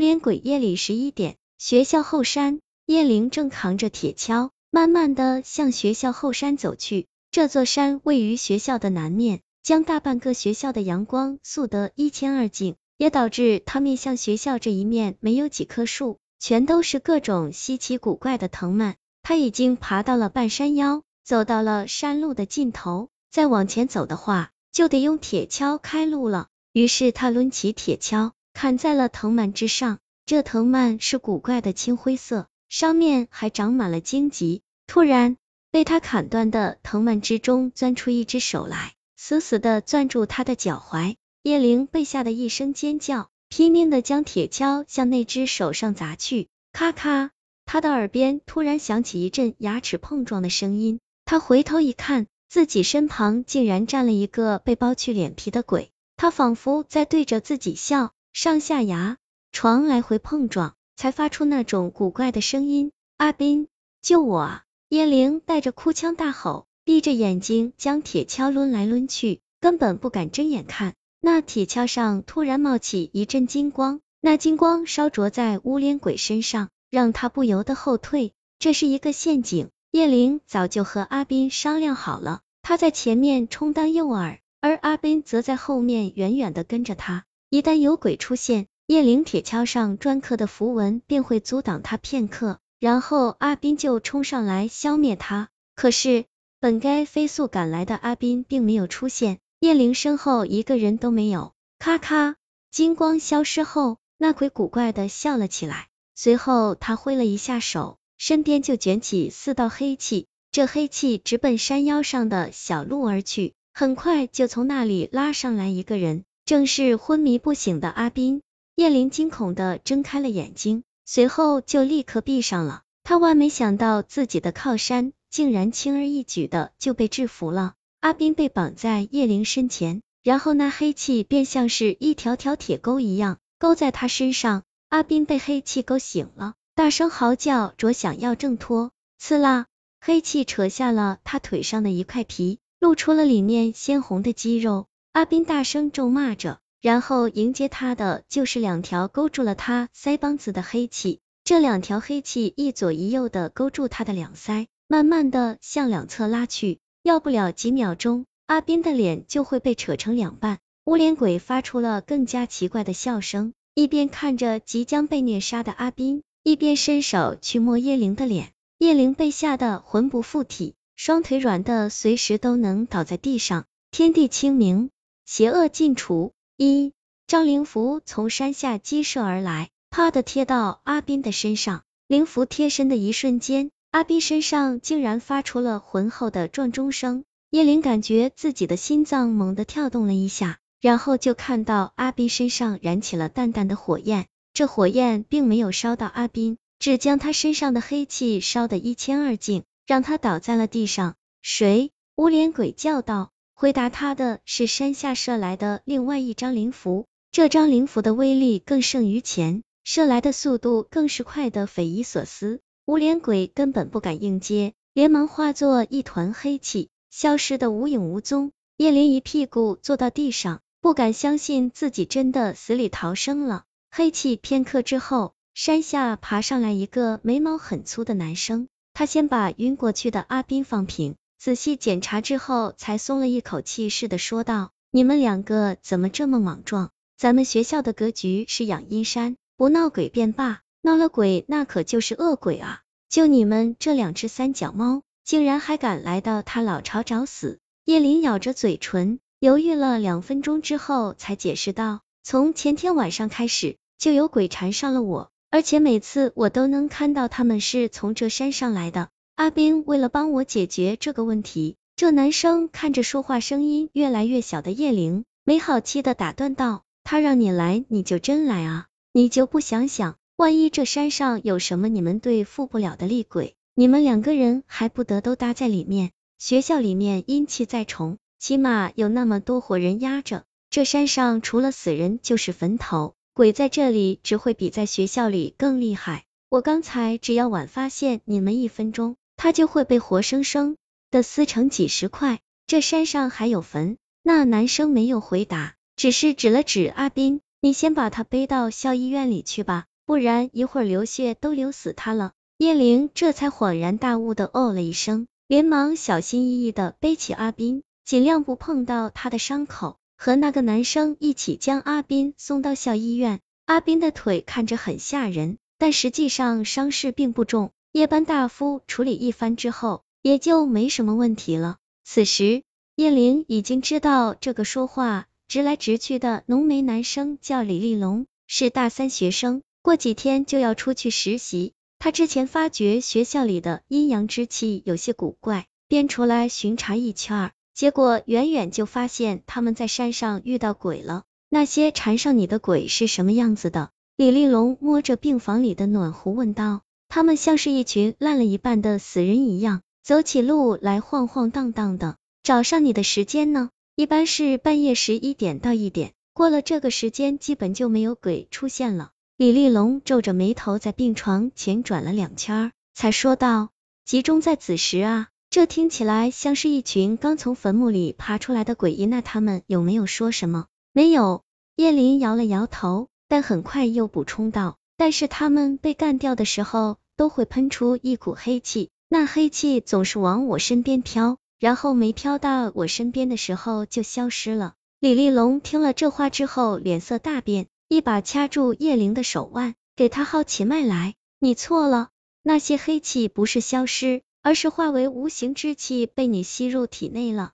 连鬼夜里十一点，学校后山，叶灵正扛着铁锹，慢慢的向学校后山走去。这座山位于学校的南面，将大半个学校的阳光塑得一清二净，也导致它面向学校这一面没有几棵树，全都是各种稀奇古怪的藤蔓。他已经爬到了半山腰，走到了山路的尽头，再往前走的话，就得用铁锹开路了。于是他抡起铁锹，砍在了藤蔓之上。这藤蔓是古怪的青灰色，上面还长满了荆棘。突然，被他砍断的藤蔓之中钻出一只手来，死死的攥住他的脚踝。叶灵被吓得一声尖叫，拼命的将铁锹向那只手上砸去。咔咔，他的耳边突然响起一阵牙齿碰撞的声音。他回头一看，自己身旁竟然站了一个被剥去脸皮的鬼。他仿佛在对着自己笑，上下牙床来回碰撞，才发出那种古怪的声音。阿斌，救我啊！叶灵带着哭腔大吼，闭着眼睛将铁锹抡来抡去，根本不敢睁眼看。那铁锹上突然冒起一阵金光，那金光烧灼在乌脸鬼身上，让他不由得后退。这是一个陷阱，叶灵早就和阿斌商量好了，他在前面充当诱饵。而阿斌则在后面远远的跟着他，一旦有鬼出现，叶灵铁锹上篆刻的符文便会阻挡他片刻，然后阿斌就冲上来消灭他。可是本该飞速赶来的阿斌并没有出现，叶灵身后一个人都没有。咔咔，金光消失后，那鬼古怪的笑了起来，随后他挥了一下手，身边就卷起四道黑气，这黑气直奔山腰上的小路而去。很快就从那里拉上来一个人，正是昏迷不醒的阿斌。叶灵惊恐的睁开了眼睛，随后就立刻闭上了。他万没想到自己的靠山竟然轻而易举的就被制服了。阿斌被绑在叶灵身前，然后那黑气便像是一条条铁钩一样勾在他身上。阿斌被黑气勾醒了，大声嚎叫着想要挣脱。刺啦，黑气扯下了他腿上的一块皮。露出了里面鲜红的肌肉，阿斌大声咒骂着，然后迎接他的就是两条勾住了他腮帮子的黑气，这两条黑气一左一右的勾住他的两腮，慢慢的向两侧拉去，要不了几秒钟，阿斌的脸就会被扯成两半。无脸鬼发出了更加奇怪的笑声，一边看着即将被虐杀的阿斌，一边伸手去摸叶灵的脸，叶灵被吓得魂不附体。双腿软的，随时都能倒在地上。天地清明，邪恶尽除。一张灵符从山下激射而来，啪的贴到阿斌的身上。灵符贴身的一瞬间，阿斌身上竟然发出了浑厚的撞钟声。叶灵感觉自己的心脏猛地跳动了一下，然后就看到阿斌身上燃起了淡淡的火焰。这火焰并没有烧到阿斌，只将他身上的黑气烧得一清二净。让他倒在了地上。谁？无脸鬼叫道。回答他的是山下射来的另外一张灵符。这张灵符的威力更胜于前，射来的速度更是快的匪夷所思。无脸鬼根本不敢应接，连忙化作一团黑气，消失的无影无踪。叶灵一屁股坐到地上，不敢相信自己真的死里逃生了。黑气片刻之后，山下爬上来一个眉毛很粗的男生。他先把晕过去的阿斌放平，仔细检查之后，才松了一口气似的说道：“你们两个怎么这么莽撞？咱们学校的格局是养阴山，不闹鬼便罢，闹了鬼那可就是恶鬼啊！就你们这两只三脚猫，竟然还敢来到他老巢找死！”叶林咬着嘴唇，犹豫了两分钟之后，才解释道：“从前天晚上开始，就有鬼缠上了我。”而且每次我都能看到他们是从这山上来的。阿斌为了帮我解决这个问题，这男生看着说话声音越来越小的叶灵，没好气的打断道：“他让你来，你就真来啊？你就不想想，万一这山上有什么你们对付不了的厉鬼，你们两个人还不得都搭在里面？学校里面阴气再重，起码有那么多活人压着，这山上除了死人就是坟头。”鬼在这里只会比在学校里更厉害。我刚才只要晚发现你们一分钟，他就会被活生生的撕成几十块。这山上还有坟？那男生没有回答，只是指了指阿斌，你先把他背到校医院里去吧。不然一会儿流血都流死他了。叶玲这才恍然大悟的哦了一声，连忙小心翼翼的背起阿斌，尽量不碰到他的伤口，和那个男生一起将阿斌送到校医院。阿斌的腿看着很吓人，但实际上伤势并不重，夜班大夫处理一番之后，也就没什么问题了。此时，叶灵已经知道这个说话直来直去的浓眉男生叫李立龙，是大三学生，过几天就要出去实习。他之前发觉学校里的阴阳之气有些古怪，便出来巡查一圈，结果远远就发现他们在山上遇到鬼了。那些缠上你的鬼是什么样子的？李立龙摸着病房里的暖壶问道。他们像是一群烂了一半的死人一样，走起路来晃晃荡荡的。找上你的时间呢？一般是半夜十一点到一点，过了这个时间，基本就没有鬼出现了。李立龙皱着眉头在病床前转了两圈，才说道：“集中在子时啊，这听起来像是一群刚从坟墓里爬出来的鬼。那他们有没有说什么？”没有。叶林摇了摇头，但很快又补充道：“但是他们被干掉的时候，都会喷出一股黑气，那黑气总是往我身边飘，然后没飘到我身边的时候就消失了。”李立龙听了这话之后，脸色大变。一把掐住叶灵的手腕，给他号起脉来。你错了，那些黑气不是消失，而是化为无形之气被你吸入体内了。